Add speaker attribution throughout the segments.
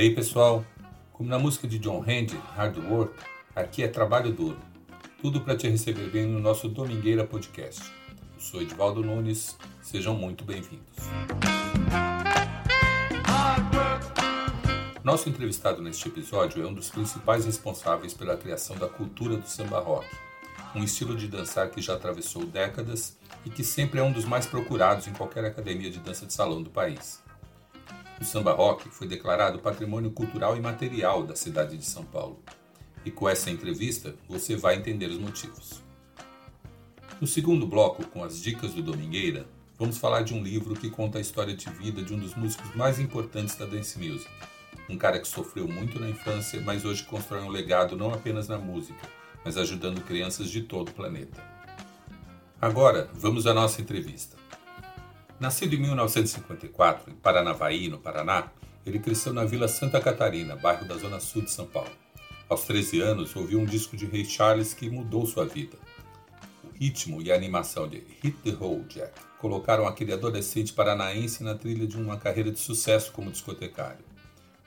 Speaker 1: Aí, pessoal? Como na música de John Handy, Hard Work, aqui é trabalho duro. Tudo para te receber bem no nosso Domingueira Podcast. Eu sou Edvaldo Nunes, sejam muito bem-vindos. Nosso entrevistado neste episódio é um dos principais responsáveis pela criação da cultura do samba rock, um estilo de dançar que já atravessou décadas e que sempre é um dos mais procurados em qualquer academia de dança de salão do país. O samba rock foi declarado patrimônio cultural e material da cidade de São Paulo. E com essa entrevista você vai entender os motivos. No segundo bloco, com as dicas do Domingueira, vamos falar de um livro que conta a história de vida de um dos músicos mais importantes da dance music. Um cara que sofreu muito na infância, mas hoje constrói um legado não apenas na música, mas ajudando crianças de todo o planeta. Agora, vamos à nossa entrevista. Nascido em 1954, em Paranavaí, no Paraná, ele cresceu na Vila Santa Catarina, bairro da Zona Sul de São Paulo. Aos 13 anos, ouviu um disco de Ray Charles que mudou sua vida. O ritmo e a animação de Hit the Road Jack colocaram aquele adolescente paranaense na trilha de uma carreira de sucesso como discotecário.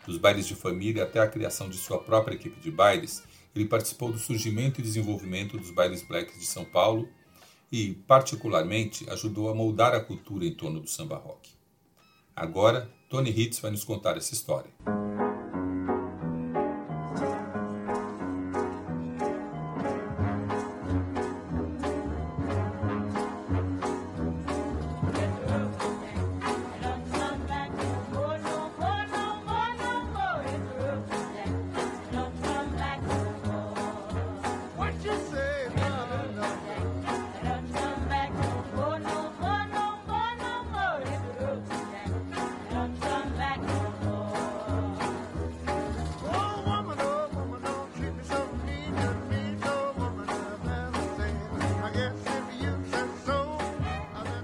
Speaker 1: Dos bailes de família até a criação de sua própria equipe de bailes, ele participou do surgimento e desenvolvimento dos bailes blacks de São Paulo e, particularmente, ajudou a moldar a cultura em torno do samba rock. Agora, Tony Hitz vai nos contar essa história.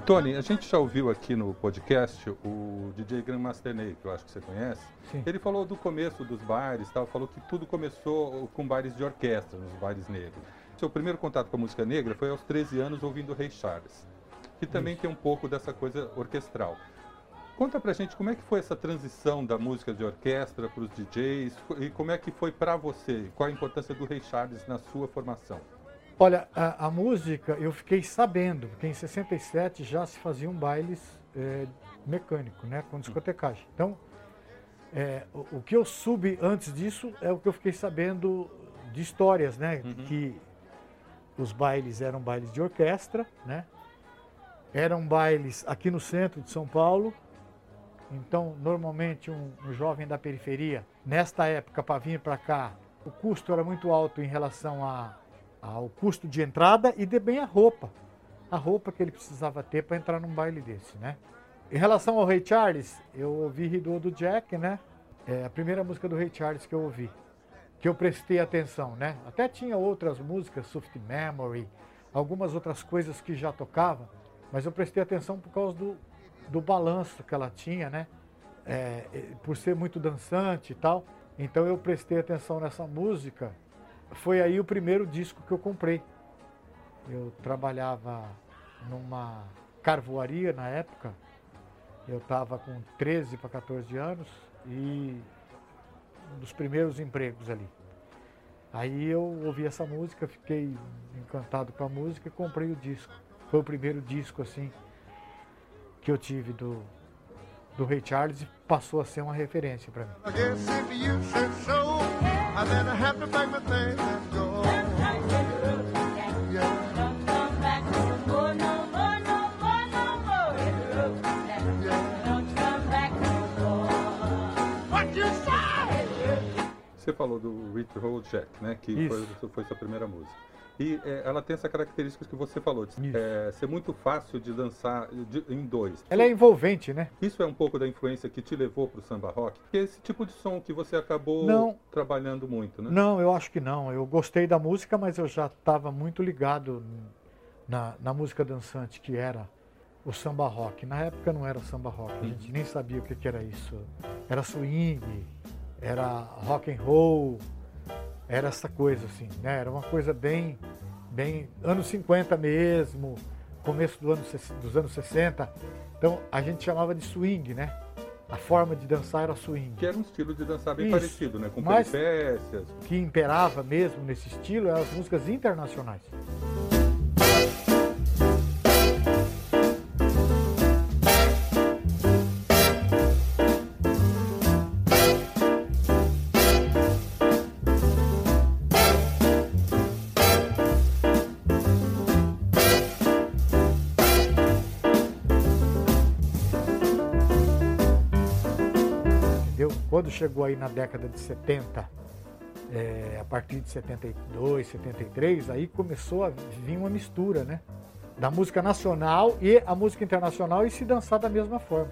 Speaker 2: Tony, a gente já ouviu aqui no podcast o DJ Grandmaster Ney, que eu acho que você conhece.
Speaker 3: Sim.
Speaker 2: Ele falou do começo dos bailes, tal, falou que tudo começou com bailes de orquestra, nos bailes negros. Seu primeiro contato com a música negra foi aos 13 anos ouvindo Ray Charles, que também
Speaker 3: Isso.
Speaker 2: tem um pouco dessa coisa orquestral. Conta pra gente como é que foi essa transição da música de orquestra para os DJs e como é que foi pra você, qual a importância do Ray Charles na sua formação.
Speaker 3: Olha, a, a música eu fiquei sabendo, porque em 67 já se faziam bailes é, mecânicos, né, com discotecagem. Então, é, o, o que eu soube antes disso é o que eu fiquei sabendo de histórias, né,
Speaker 2: Uhum.
Speaker 3: que os bailes eram bailes de orquestra, né, eram bailes aqui no centro de São Paulo. Então, normalmente um, um jovem da periferia, nesta época, para vir para cá, o custo era muito alto em relação a ao custo de entrada e também a roupa. A roupa que ele precisava ter para entrar num baile desse, né? Em relação ao Ray Charles, eu ouvi Ridô do Jack, né? É a primeira música do Ray Charles que eu ouvi, que eu prestei atenção, né? Até tinha outras músicas, Soft Memory, algumas outras coisas que já tocava, mas eu prestei atenção por causa do, do balanço que ela tinha, né? É, é, por ser muito dançante e tal. Então eu prestei atenção nessa música foi aí o primeiro disco que eu comprei. Eu trabalhava numa carvoaria na época. Eu estava com 13 para 14 anos e um dos primeiros empregos ali. Aí eu ouvi essa música, fiquei encantado com a música e comprei o disco. Foi o primeiro disco assim que eu tive do do Ray Charles e passou a ser uma referência para mim.
Speaker 2: Você falou do Rich Roll Jack, né? Que foi,
Speaker 3: Isso.
Speaker 2: foi sua primeira música. E é, ela tem essa característica que você falou, de é, ser muito fácil de dançar de- em dois.
Speaker 3: Ela é envolvente, né?
Speaker 2: Isso é um pouco da influência que te levou para o samba rock? Que é esse tipo de som que você acabou
Speaker 3: Não.
Speaker 2: trabalhando muito, né?
Speaker 3: Não, eu acho que não. Eu gostei da música, mas eu já estava muito ligado na, na música dançante que era o samba rock. Na época não era samba rock, a gente nem sabia o que, que era isso. Era swing, era rock and roll, era essa coisa assim, né? Era uma coisa bem, bem anos 50 mesmo, começo do ano, dos anos 60. Então a gente chamava de swing, né? a forma de dançar era swing.
Speaker 2: Que era um estilo de dançar bem
Speaker 3: Isso.
Speaker 2: parecido, né? Com
Speaker 3: Mas-
Speaker 2: peripécias.
Speaker 3: O que imperava mesmo nesse estilo eram as músicas internacionais. Quando chegou aí na década de 70, é, a partir de 72, 73, aí começou a vir uma mistura, né? Da música nacional e a música internacional e se dançar da mesma forma.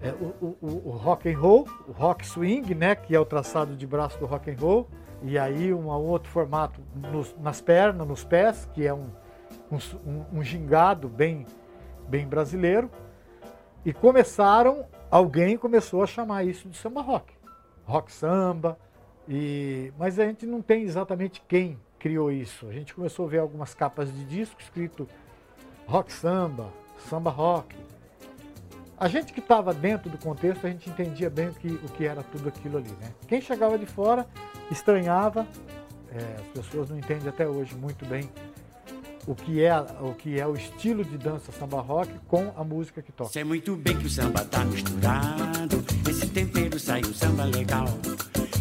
Speaker 3: É, o, o- o- rock and roll, o rock swing, né? Que é o traçado de braço do rock and roll, e aí um outro formato nos- nas pernas, nos pés, que é um, um- um gingado bem, bem brasileiro. E começaram, alguém começou a chamar isso de samba rock. Rock samba. E, mas a gente não tem exatamente quem criou isso. A gente começou a ver algumas capas de disco escrito rock samba, samba rock. A gente que estava dentro do contexto, a gente entendia bem o que, o que era tudo aquilo ali. Né? Quem chegava de fora estranhava, é, as pessoas não entendem até hoje muito bem o que é o que é o estilo de dança samba rock com a música que toca.
Speaker 4: Sei muito bem que o samba tá misturado. Tempero saiu samba legal.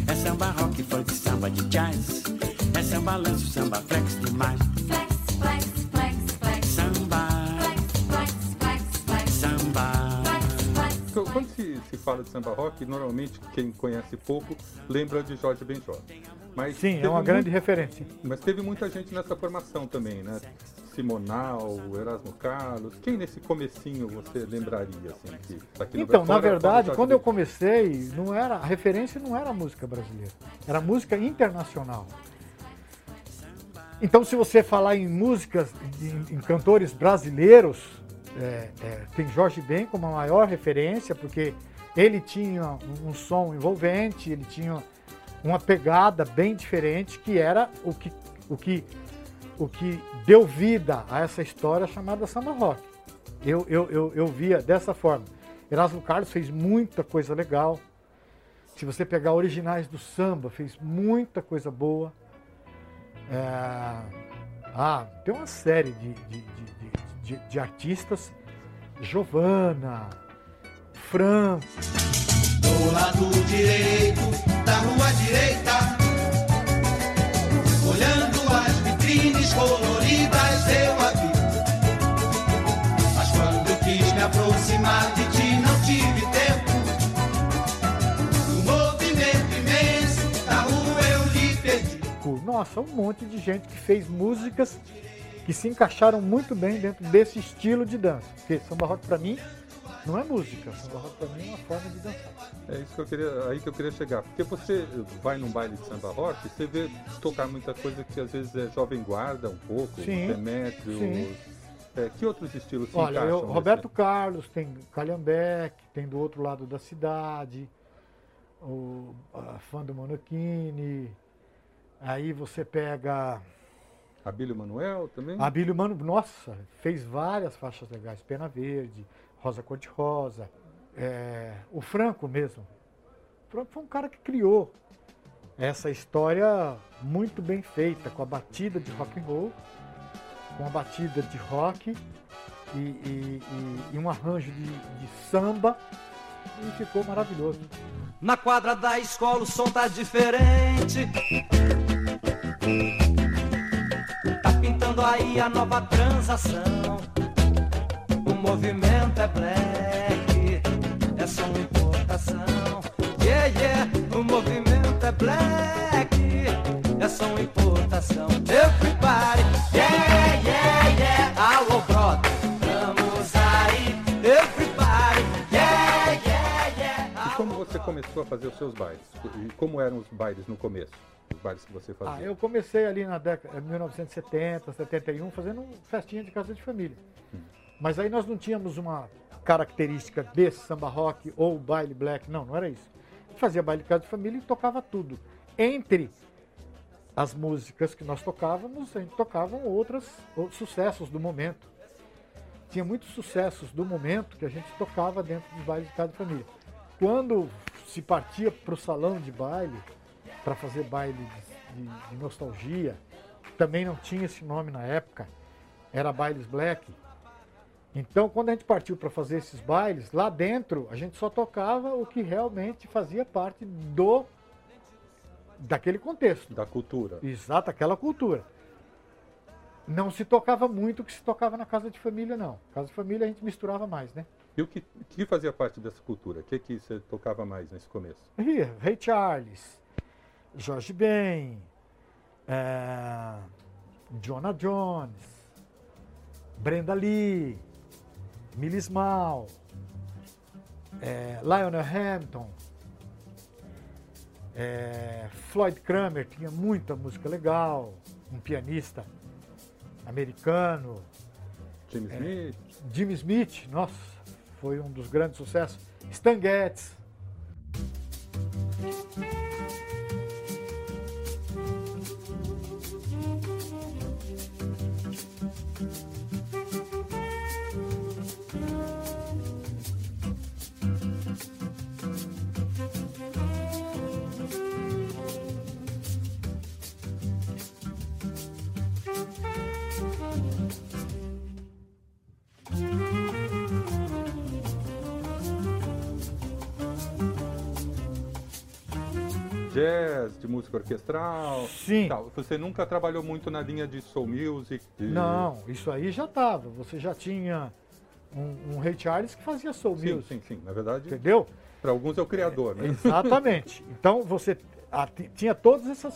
Speaker 4: É samba rock, funk, samba de jazz. É samba lanço, samba flex demais.
Speaker 5: Flex, flex, flex, flex.
Speaker 4: Samba,
Speaker 5: Flex, flex, flex, flex.
Speaker 4: samba.
Speaker 5: Flex, flex,
Speaker 2: Quando se, se fala de samba rock, normalmente quem conhece pouco lembra de Jorge Benjor. Mas
Speaker 3: Sim, é uma
Speaker 2: muito-
Speaker 3: grande referência.
Speaker 2: Mas teve muita gente nessa formação também, né? Simonal, Erasmo Carlos. Quem nesse comecinho você lembraria, assim, que aqui
Speaker 3: Então, na verdade, quando eu comecei, não era a referência não era música brasileira, era música internacional. Então, se você falar em músicas, em, em cantores brasileiros, é, é, tem Jorge Ben como a maior referência, porque ele tinha um som envolvente, ele tinha uma pegada bem diferente, que era o que, o que, o que deu vida a essa história chamada samba rock. Eu, eu, eu, eu via dessa forma. Erasmo Carlos fez muita coisa legal. Se você pegar originais do samba, fez muita coisa boa. É, Ah, tem uma série de, de, de, de, de- artistas. Giovanna, Fran,
Speaker 6: Do lado direito da rua direita, olhando as vitrines coloridas, eu a vi. Mas quando quis me aproximar de ti, não tive tempo. No movimento imenso da rua eu lhe perdi.
Speaker 3: nossa, um monte de gente que fez músicas que se encaixaram muito bem dentro desse estilo de dança. Porque samba rock para mim não é música, samba rock para mim é uma forma de dançar.
Speaker 2: É isso que eu queria, aí que eu queria chegar. Porque você vai num baile de samba rock, você vê tocar muita coisa que às vezes é jovem guarda um pouco,
Speaker 3: Sim,
Speaker 2: Demétrios.
Speaker 3: sim.
Speaker 2: É, que outros estilos se
Speaker 3: Olha, eu-? Roberto Carlos, tem Calhambeque, tem do outro lado da cidade, o a fã do Monachini. Aí você pega
Speaker 2: Abílio Manuel também?
Speaker 3: Abílio Mano, nossa, fez várias faixas legais, Pena Verde, Rosa Cor-de-Rosa, é, o Franco mesmo. O Franco foi um cara que criou essa história muito bem feita, com a batida de rock and roll, com a batida de rock e, e- e- e um arranjo de, de samba, e ficou maravilhoso.
Speaker 7: Na quadra da escola o som tá diferente. Tá pintando aí a nova transação. O movimento é black, é só uma importação. Yeah, yeah, o movimento é black, é só uma importação. Everybody, yeah, yeah, yeah. Alô, brother, vamos aí. Everybody, yeah, yeah, yeah.
Speaker 2: E como você começou a fazer os seus bailes? E como eram os bailes no começo? Os bailes que você fazia?
Speaker 3: Ah, eu comecei ali na década de 1970, 71, fazendo festinha de casa de família. Mas aí nós não tínhamos uma característica de samba rock ou baile black, não, não era isso. Fazia baile de casa de família e tocava tudo. Entre as músicas que nós tocávamos, a gente tocavam outras outros sucessos do momento. Tinha muitos sucessos do momento que a gente tocava dentro dos bailes de casa de família. quando se partia para o salão de baile, para fazer baile de, de- de nostalgia, também não tinha esse nome na época, era bailes black. Então, quando a gente partiu para fazer esses bailes, lá dentro a gente só tocava o que realmente fazia parte do daquele contexto.
Speaker 2: Da cultura.
Speaker 3: Exato, aquela cultura. Não se tocava muito o que se tocava na casa de família, não. Casa de família a gente misturava mais, né?
Speaker 2: E o que, que fazia parte dessa cultura? O que, que você tocava mais nesse começo?
Speaker 3: Ih, Ray Charles, Jorge Ben, é, Jonah Jones, Brenda Lee, Millie Small, é, Lionel Hampton, é, Floyd Kramer, tinha muita música legal, um pianista americano,
Speaker 2: Jimmy Smith?
Speaker 3: Jimmy Smith, nossa, foi um dos grandes sucessos, Stan Getz,
Speaker 2: Jazz, de música orquestral?
Speaker 3: Sim.
Speaker 2: Tal. Você nunca trabalhou muito na linha de soul music? de-
Speaker 3: Não, isso aí já estava. Você já tinha um, um Ray Charles que fazia soul
Speaker 2: Sim,
Speaker 3: music,
Speaker 2: sim, sim. Na verdade,
Speaker 3: entendeu?
Speaker 2: para alguns é o criador, né?
Speaker 3: Exatamente. Então você a- ti- tinha toda essa,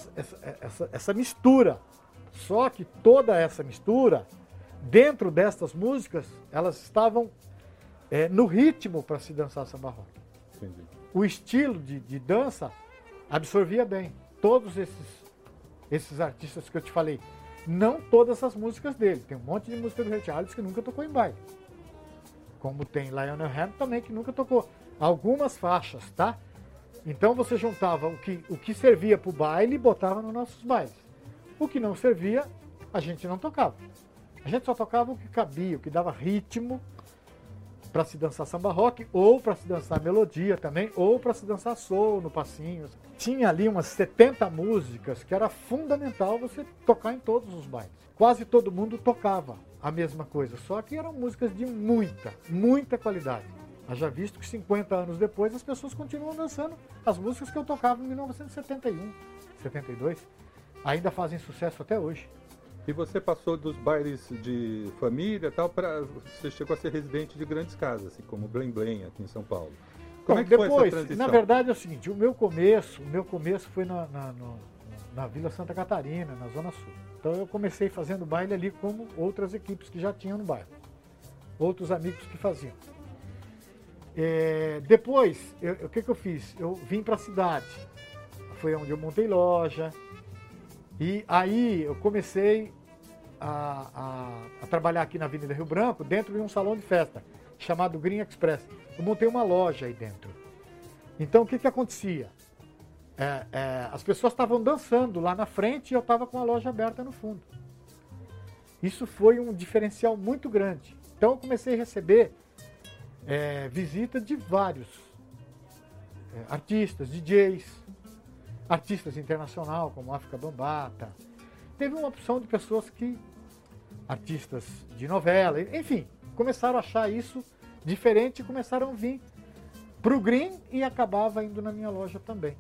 Speaker 3: essa, essa mistura. Só que toda essa mistura, dentro destas músicas, elas estavam eh, no ritmo para se dançar samba rock.
Speaker 2: Entendi.
Speaker 3: o estilo de, de dança absorvia bem todos esses, esses artistas que eu te falei. Não todas as músicas dele. Tem um monte de música do Ray Charles que nunca tocou em baile. Como tem Lionel Hampton também que nunca tocou. Algumas faixas, tá? Então você juntava o que, o que servia para o baile e botava nos nossos bailes. O que não servia, a gente não tocava. A gente só tocava o que cabia, o que dava ritmo para se dançar samba rock, ou para se dançar melodia também, ou para se dançar soul no passinho. Tinha ali umas 70 músicas que era fundamental você tocar em todos os bailes. Quase todo mundo tocava a mesma coisa, só que eram músicas de muita, muita qualidade. Haja visto que 50 anos depois as pessoas continuam dançando as músicas que eu tocava em 1971, 72. Ainda fazem sucesso até hoje.
Speaker 2: E você passou dos bailes de família tal para você chegou a ser residente de grandes casas, assim como Blém Blém aqui em São Paulo. Como é
Speaker 3: Bom,
Speaker 2: que foi
Speaker 3: depois,
Speaker 2: essa transição?
Speaker 3: Na verdade é o seguinte, o meu começo, o meu começo foi na, na, no- na Vila Santa Catarina, na Zona Sul. Então eu comecei fazendo baile ali como outras equipes que já tinham no bairro. Outros amigos que faziam. É, depois, eu- o que, que eu fiz? Eu vim para a cidade. Foi onde eu montei loja. E aí eu comecei a, a- a trabalhar aqui na Avenida Rio Branco, dentro de um salão de festa, chamado Green Express. Eu montei uma loja aí dentro. Então o que, que acontecia? É, é, as pessoas estavam dançando lá na frente e eu estava com a loja aberta no fundo. Isso foi um diferencial muito grande. Então eu comecei a receber é, de vários é, artistas, DJs, artistas internacional como África Bambata. Teve uma opção de pessoas que, artistas de novela, enfim, começaram a achar isso diferente e começaram a vir para o Green e acabava indo na minha loja também.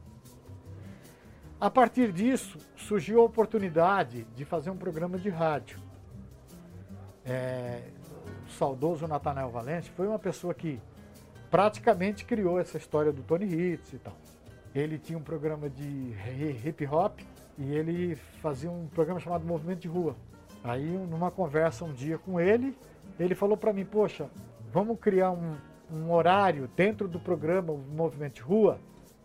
Speaker 3: A partir disso, surgiu a oportunidade de fazer um programa de rádio. É, o saudoso Natanael Valente foi uma pessoa que praticamente criou essa história do Tony Hits e tal. Ele tinha um programa de hi- hip hop e ele fazia um programa chamado Movimento de Rua. Aí, numa conversa um dia com ele, ele falou para mim: Poxa, vamos criar um, um horário dentro do programa Movimento de Rua,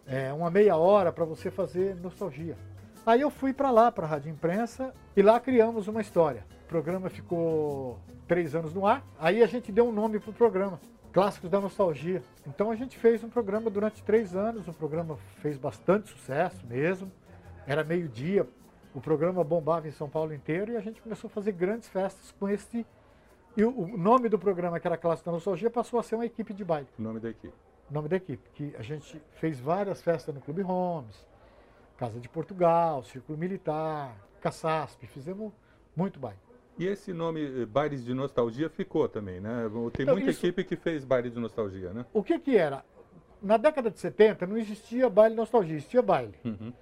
Speaker 3: é, uma meia hora para você fazer nostalgia. Aí eu fui para lá, para a Rádio Imprensa, e lá criamos uma história. O programa ficou três anos no ar, aí a gente deu um nome para o programa, Clássicos da Nostalgia. Então a gente fez um programa durante três anos, o programa fez bastante sucesso mesmo, era meio-dia, o programa bombava em São Paulo inteiro e a gente começou a fazer grandes festas com esse. E o, nome do programa, que era Clássico da Nostalgia, passou a ser uma equipe de baile.
Speaker 2: O nome da equipe.
Speaker 3: o nome da equipe, que a gente fez várias festas no Clube Holmes, Casa de Portugal, Círculo Militar, Caçasp, fizemos muito baile.
Speaker 2: E esse nome, eh, Bailes de Nostalgia, ficou também, né? Tem
Speaker 3: Então,
Speaker 2: muita
Speaker 3: isso-
Speaker 2: equipe que fez baile de nostalgia, né?
Speaker 3: O que que era? Na década de 70 não existia baile nostalgia, existia baile.
Speaker 2: Uhum.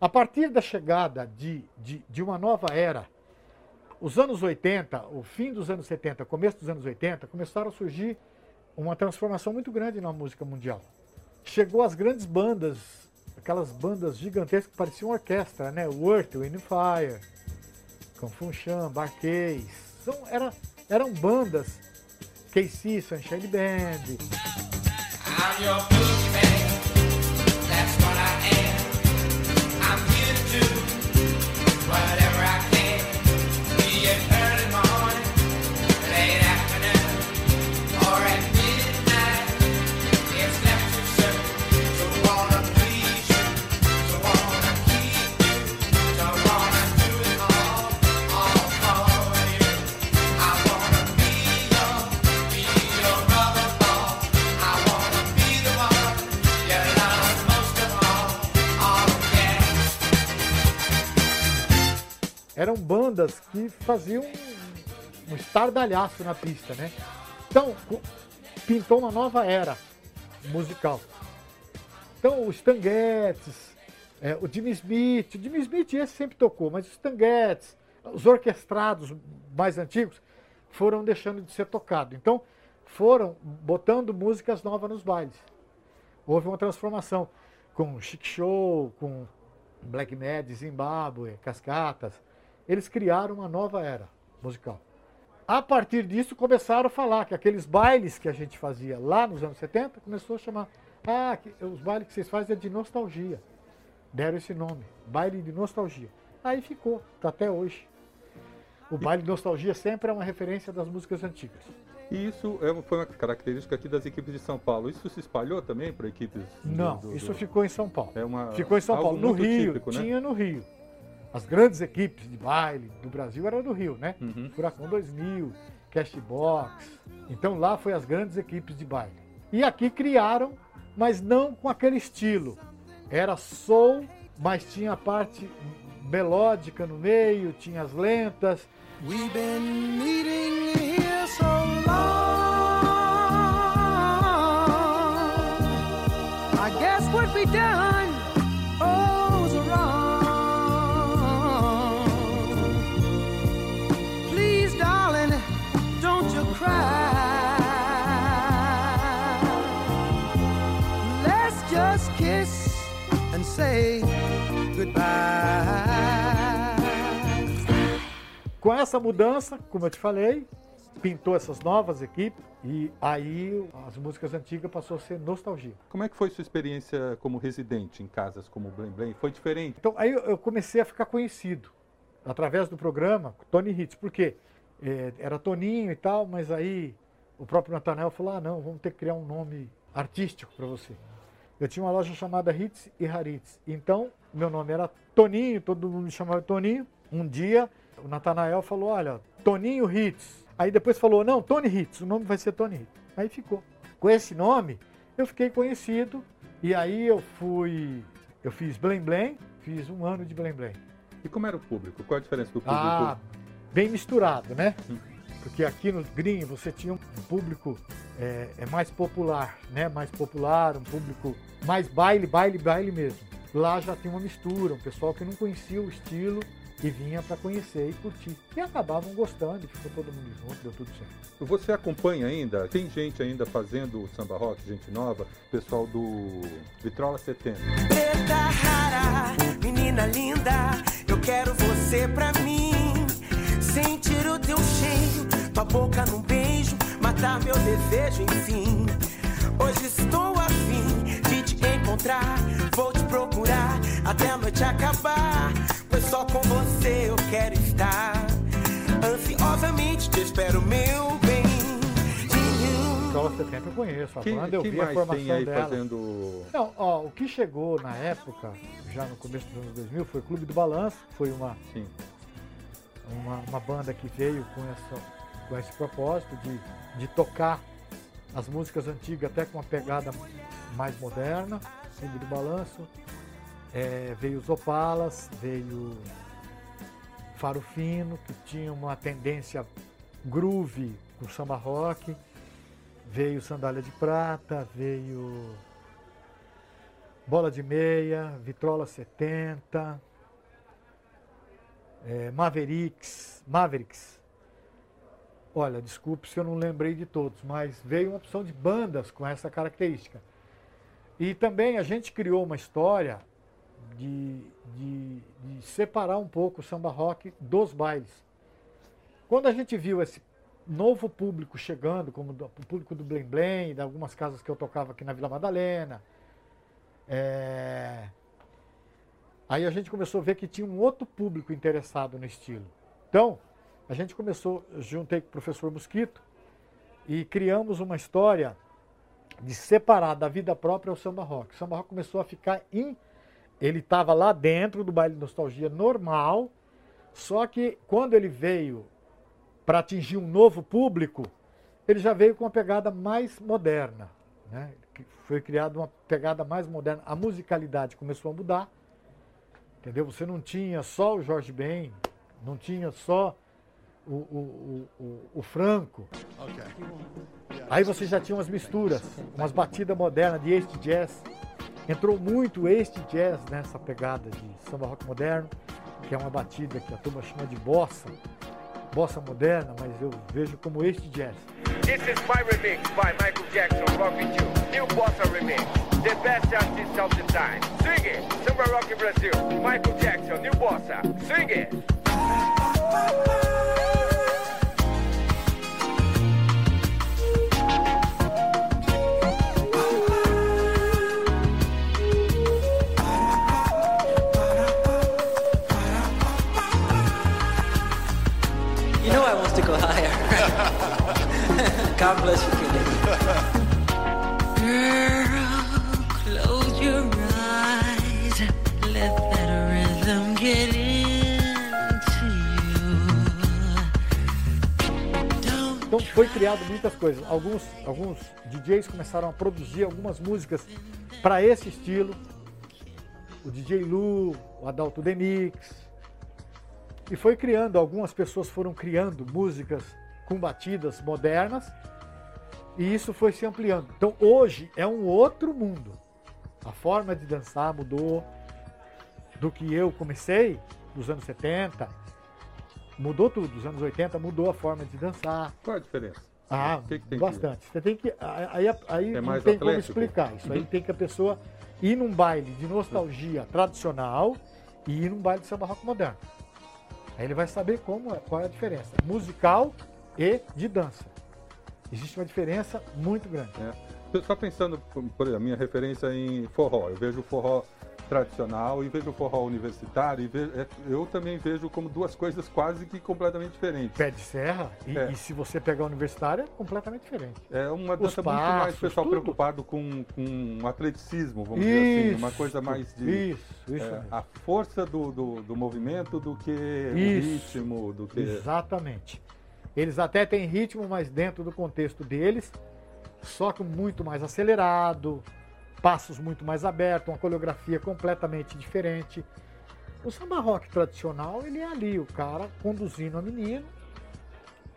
Speaker 3: A partir da chegada de, de, de uma nova era, os anos 80, o fim dos anos 70, começo dos anos 80, começaram a surgir uma transformação muito grande na música mundial. Chegou as grandes bandas, aquelas bandas gigantescas que pareciam orquestra, né? O Earth, Wind Fire, Kung Fu Chan, Barquês. São, era, eram bandas, KC, Sunshine Band, eram bandas que faziam um, estardalhaço na pista, né? Então, pintou uma nova era musical. Então, os Tanguetes, é, o Jimmy Smith, o Jimmy Smith esse sempre tocou, mas os Tanguetes, os orquestrados mais antigos foram deixando de ser tocados. Então, foram botando músicas novas nos bailes. Houve uma transformação com Chic Show, com Black Mad, Zimbábue, Cascatas. Eles criaram uma nova era musical. A partir disso, começaram a falar que aqueles bailes que a gente fazia lá nos anos 70, começou a chamar. Ah, os bailes que vocês fazem é de nostalgia. Deram esse nome, baile de nostalgia. Aí ficou, tá até hoje. O baile de nostalgia sempre é uma referência das músicas antigas.
Speaker 2: E isso é- foi uma característica aqui das equipes de São Paulo. Isso se espalhou também para equipes?
Speaker 3: Não,
Speaker 2: do-
Speaker 3: isso
Speaker 2: do-
Speaker 3: ficou em São Paulo.
Speaker 2: É uma,
Speaker 3: Ficou em São Paulo. No Rio,
Speaker 2: típico, né?
Speaker 3: tinha no Rio. As grandes equipes de baile do Brasil eram do Rio, né?
Speaker 2: Uhum.
Speaker 3: Furacão 2000, Cashbox. Então lá foi as grandes equipes de baile. E aqui criaram, mas não com aquele estilo. Era soul, mas tinha a parte melódica no meio, tinha as lentas.
Speaker 6: We've been meeting here so long. I guess what we done say goodbye.
Speaker 3: Com essa mudança, como eu te falei, pintou essas novas equipes e aí as músicas antigas passou a ser nostalgia.
Speaker 2: Como é que foi sua experiência como residente em casas como o Blém Blém? Foi diferente?
Speaker 3: Então aí eu- comecei a ficar conhecido através do programa Tony Hits, porque eh, era Toninho e tal, mas aí o próprio Natanael falou: ah, não, vamos ter que criar um nome artístico para você. Eu tinha uma loja chamada Hits e Haritz. Então, meu nome era Toninho, todo mundo me chamava Toninho. Um dia, o Natanael falou: olha, Toninho Hits. Aí depois falou: não, Tony Hits, o nome vai ser Tony Hits. Aí ficou. Com esse nome, eu fiquei conhecido. E aí eu fui. Eu fiz Blém Blém, fiz um ano de Blém Blém.
Speaker 2: E como era o público? Qual a diferença do público?
Speaker 3: Ah, bem misturado, né? Porque aqui no Green você tinha um público é, é mais popular, né? Mais popular, um público mais baile, baile, baile mesmo. Lá já tinha uma mistura, um pessoal que não conhecia o estilo e vinha para conhecer e curtir. E acabavam gostando, e ficou todo mundo junto, deu tudo certo.
Speaker 2: Você acompanha ainda? Tem gente ainda fazendo samba rock, gente nova? Pessoal do Vitrola 70.
Speaker 6: Preta rara, menina linda, eu quero você pra mim. Sentir o teu cheiro, tua boca num beijo, matar meu desejo, enfim. Hoje estou afim de te encontrar, vou te procurar até a noite acabar. Pois só com você eu quero estar. Ansiosamente te espero, meu bem.
Speaker 3: Vitrola 70 eu conheço, a banda eu vi a formação
Speaker 2: aí
Speaker 3: dela.
Speaker 2: fazendo.
Speaker 3: Não, ó, o que chegou na época, já no começo dos anos 2000, foi o Clube do Balanço, foi uma,
Speaker 2: Sim.
Speaker 3: Uma, uma banda que veio com, essa, com esse propósito de, de tocar as músicas antigas até com uma pegada mais moderna, Ringue do Balanço. É, veio os Opalas, veio Faro Fino, que tinha uma tendência groove com samba rock. Veio Sandália de Prata, veio Bola de Meia, Vitrola 70, é, Mavericks, Mavericks. Olha, desculpe se eu não lembrei de todos, mas veio uma opção de bandas com essa característica. E também a gente criou uma história de, de, de separar um pouco o samba rock dos bailes. Quando a gente viu esse novo público chegando, como do- o público do Blém Blém, de algumas casas que eu tocava aqui na Vila Madalena, é, Aí a gente começou a ver que tinha um outro público interessado no estilo. Então, a gente começou, juntei com o professor Mosquito e criamos uma história de separar da vida própria o samba rock. O samba rock começou a ficar em. Ele estava lá dentro do baile de nostalgia normal, só que quando ele veio para atingir um novo público, ele já veio com uma pegada mais moderna. Né? Foi criada uma pegada mais moderna. A musicalidade começou a mudar. Entendeu? Você não tinha só o Jorge Ben, não tinha só o, o, o, o, Franco. Aí você já tinha umas misturas, umas batidas modernas de este jazz. Entrou muito este jazz nessa pegada de samba rock moderno, que é uma batida que a turma chama de bossa, bossa moderna, mas eu vejo como este jazz.
Speaker 8: This is my remix by Michael Jackson, Rock With You. New Bossa Remix. The best artist of the time. Swing it. Samba Rock Brasil. Michael Jackson, New Bossa. Swing it.
Speaker 9: God bless you, Philip.
Speaker 10: Girl, close your eyes. Let that rhythm get into you. Don't
Speaker 3: Então foi criado muitas coisas. Alguns, alguns DJs começaram a produzir algumas músicas para esse estilo. O DJ Lu, o Adalto Demix. E foi criando, algumas pessoas foram criando músicas com batidas modernas. E isso foi se ampliando. Então hoje é um outro mundo. A forma de dançar mudou do que eu comecei dos anos 70. Mudou tudo. Dos anos 80 mudou a forma de dançar.
Speaker 2: Qual a diferença?
Speaker 3: Ah,
Speaker 2: O que que tem que-
Speaker 3: bastante. Você tem que. Aí, aí
Speaker 2: É
Speaker 3: não tem como
Speaker 2: atlético?
Speaker 3: explicar. Isso aí
Speaker 2: Uhum.
Speaker 3: tem que a pessoa ir num baile de nostalgia tradicional e ir num baile de samba rock moderno. Aí ele vai saber como, é- qual é a diferença musical e de dança. Existe uma diferença muito grande.
Speaker 2: É. Só pensando, por exemplo, a minha referência em forró. Eu vejo o forró tradicional e vejo o forró universitário. E vejo- é, eu também vejo como duas coisas quase que completamente diferentes.
Speaker 3: Pé de serra, e,
Speaker 2: É.
Speaker 3: e se você pegar o universitário, é completamente diferente.
Speaker 2: É uma dança muito mais
Speaker 3: passos,
Speaker 2: pessoal
Speaker 3: tudo.
Speaker 2: preocupado com, com atleticismo, vamos dizer assim. Uma coisa mais de.
Speaker 3: Isso, isso
Speaker 2: é, a força do, do, do movimento do que o
Speaker 3: Isso.
Speaker 2: ritmo, do que.
Speaker 3: Exatamente. Eles até têm ritmo, mas dentro do contexto deles, só que muito mais acelerado, passos muito mais abertos, uma coreografia completamente diferente. O samba rock tradicional, ele é ali, o cara conduzindo a menina.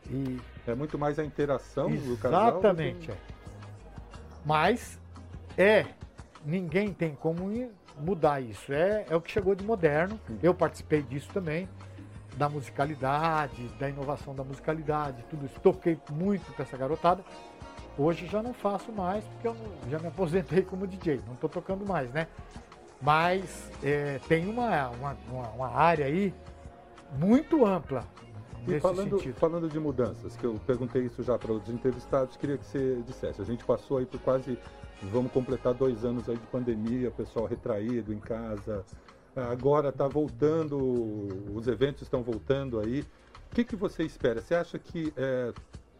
Speaker 3: E
Speaker 2: É muito mais a interação do casal. que-
Speaker 3: Exatamente. é. Mas é, ninguém tem como mudar isso. É, é o que chegou de moderno. Eu participei disso também, da musicalidade, da inovação da musicalidade, tudo isso. Toquei muito com essa garotada. Hoje já não faço mais, porque eu não- já me aposentei como DJ, não estou tocando mais, né? Mas é, tem uma, uma, uma- área aí muito ampla
Speaker 2: E falando,
Speaker 3: sentido.
Speaker 2: falando de mudanças, que eu perguntei isso já para os entrevistados, queria que você dissesse. A gente passou aí por quase, vamos completar dois anos aí de pandemia, pessoal retraído em casa. Agora está voltando, os eventos estão voltando aí. O que, que você espera? Você acha que é,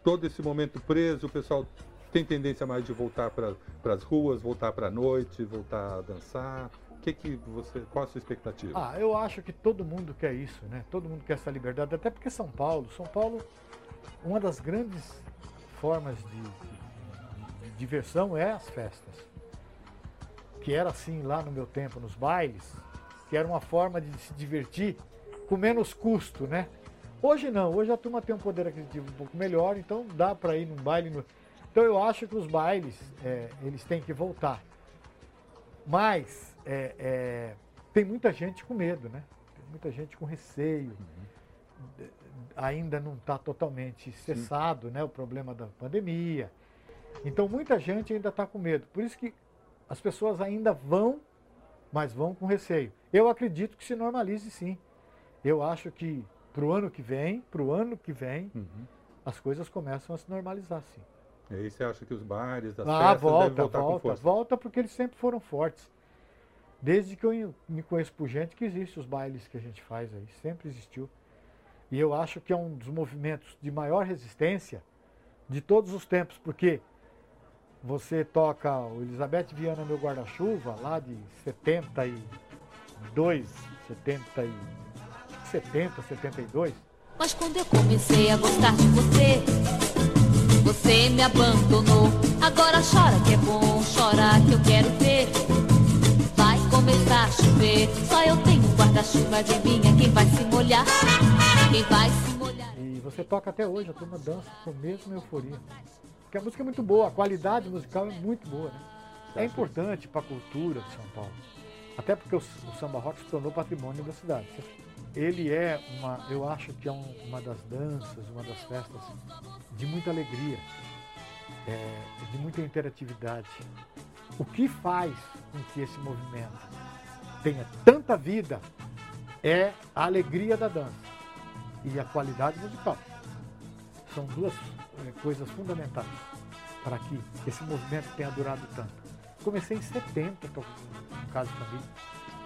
Speaker 2: todo esse momento preso, o pessoal tem tendência mais de voltar para as ruas, voltar para a noite, voltar a dançar? Que, que você, qual a sua expectativa?
Speaker 3: Ah, eu acho que todo mundo quer isso, né? Todo mundo quer essa liberdade, até porque São Paulo, São Paulo, uma das grandes formas de, de- diversão é as festas. Que era assim lá no meu tempo, nos bailes, que era uma forma de se divertir com menos custo, né? Hoje não, hoje a turma tem um poder aquisitivo um pouco melhor, então dá para ir num baile. no- Então eu acho que os bailes, é, eles têm que voltar. Mas é, é, tem muita gente com medo, né? Tem muita gente com receio. D- Ainda não está totalmente cessado né, o problema da pandemia. Então muita gente ainda está com medo. Por isso que as pessoas ainda vão, mas vão com receio. Eu acredito que se normalize sim. Eu acho que para o ano que vem, para o ano que vem, as coisas começam a se normalizar sim.
Speaker 2: E aí você acha que os bares, as
Speaker 3: Ah,
Speaker 2: festas devem
Speaker 3: volta,
Speaker 2: voltar com
Speaker 3: volta,
Speaker 2: força?
Speaker 3: volta porque eles sempre foram fortes. Desde que eu me conheço por gente que existe os bailes que a gente faz aí, sempre existiu. E eu acho que é um dos movimentos de maior resistência de todos os tempos, porque você toca o Elizabeth Viana Meu Guarda-Chuva, lá de 72, 70, e- 70, 72,
Speaker 5: Mas quando eu comecei a gostar de você, você me abandonou. Agora chora que é bom, chora que eu quero ver. Vai começar a chover, só eu tenho um guarda-chuva, adivinha quem vai se molhar? Quem vai se molhar?
Speaker 3: E você toca até hoje, a turma dança com a mesma euforia. Porque a música é muito boa, a qualidade musical é muito boa, né? É importante para a cultura de São Paulo. Até porque o, o samba rock se tornou patrimônio da cidade. Ele é uma, eu acho que é um- uma das danças, uma das festas de muita alegria, é, de muita interatividade. O que faz com que esse movimento tenha tanta vida é a alegria da dança e a qualidade musical. São duas eh, coisas fundamentais para que esse movimento tenha durado tanto. Comecei em 70, tô, caso de família.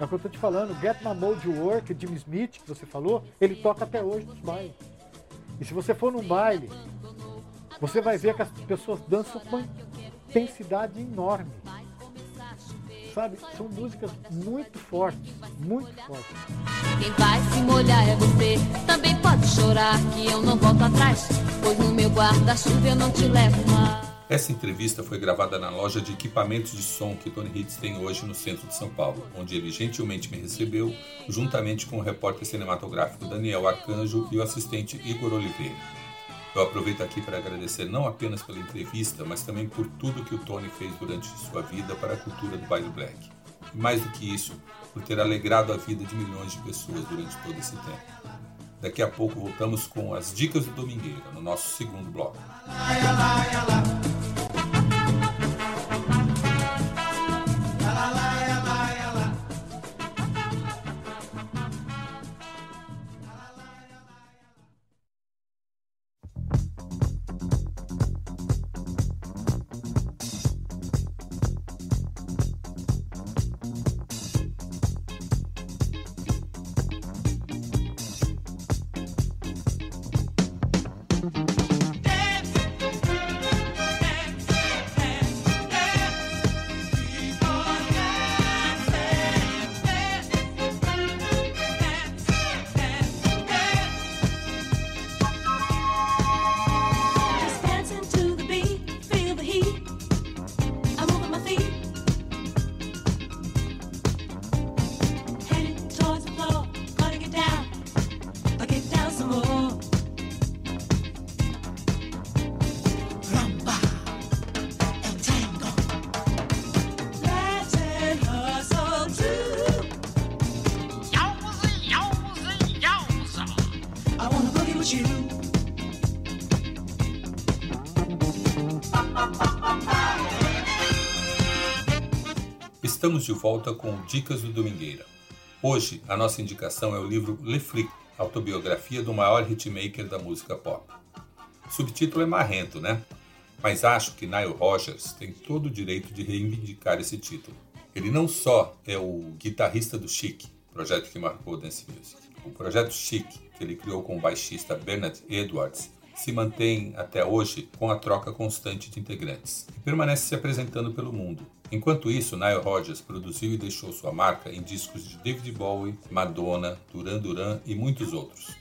Speaker 3: É o que eu estou te falando, Get My Mode Work, Jimmy Smith, que você falou, ele toca até hoje nos bailes. E se você for num baile, você vai ver que as pessoas dançam com intensidade enorme. Sabe? São músicas muito fortes, muito fortes.
Speaker 5: Quem vai se molhar é você. Também pode chorar que eu não volto atrás. Pois no meu guarda-chuva eu não te levo mais.
Speaker 1: Essa entrevista foi gravada na loja de equipamentos de som que Tony Hitz tem hoje no centro de São Paulo, onde ele gentilmente me recebeu, juntamente com o repórter cinematográfico Daniel Arcanjo e o assistente Igor Oliveira. Eu aproveito aqui para agradecer não apenas pela entrevista, mas também por tudo que o Tony fez durante sua vida para a cultura do baile black. E mais do que isso, por ter alegrado a vida de milhões de pessoas durante todo esse tempo. Daqui a pouco voltamos com as dicas do Domingueira, no nosso segundo bloco.
Speaker 11: Just
Speaker 1: de volta com Dicas do Domingueira. Hoje, a nossa indicação é o livro Le Fric, autobiografia do maior hitmaker da música pop. O subtítulo é marrento, né? Mas acho que Nile Rodgers tem todo o direito de reivindicar esse título. Ele não só é o guitarrista do Chic, projeto que marcou dance music. O projeto Chic, que ele criou com o baixista Bernard Edwards, se mantém até hoje com a troca constante de integrantes e permanece se apresentando pelo mundo. Enquanto isso, Nile Rodgers produziu e deixou sua marca em discos de David Bowie, Madonna, Duran Duran e muitos outros.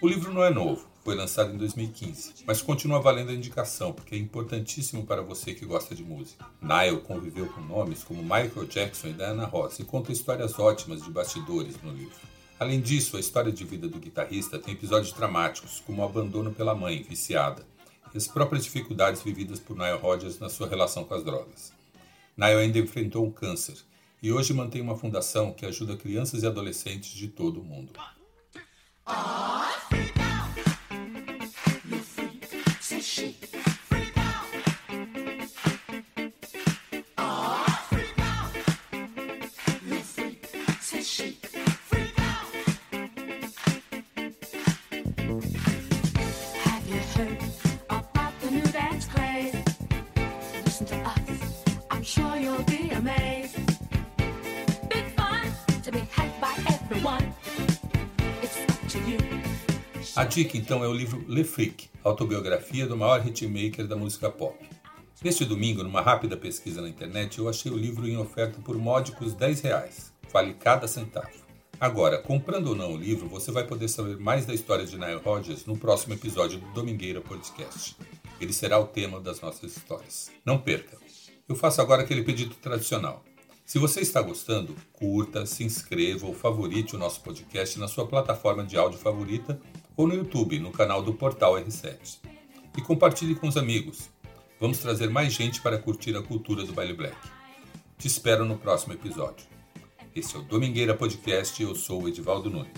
Speaker 1: O livro não é novo, Foi lançado em 2015, mas continua valendo a indicação porque é importantíssimo para você que gosta de música. Nile conviveu com nomes como Michael Jackson e Diana Ross e conta histórias ótimas de bastidores no livro. Além disso, a história de vida do guitarrista tem episódios dramáticos, como o abandono pela mãe, viciada, e as próprias dificuldades vividas por Nile Rodgers na sua relação com as drogas. Nile ainda enfrentou um câncer e hoje mantém uma fundação que ajuda crianças e adolescentes de todo o mundo. A dica então é o livro Le Freak, autobiografia do maior hitmaker da música pop. Neste domingo, numa rápida pesquisa na internet, eu achei o livro em oferta por módicos 10 reais. Vale cada centavo. Agora, comprando ou não o livro, você vai poder saber mais da história de Nile Rodgers no próximo episódio do Domingueira Podcast. Ele será o tema das nossas histórias. Não perca! Eu faço agora aquele pedido tradicional. Se você está gostando, curta, se inscreva ou favorite o nosso podcast na sua plataforma de áudio favorita ou no YouTube, no canal do Portal R7. E compartilhe com os amigos. Vamos trazer mais gente para curtir a cultura do baile black. Te espero no próximo episódio. Esse é o Domingueira Podcast e eu sou o Edivaldo Nunes.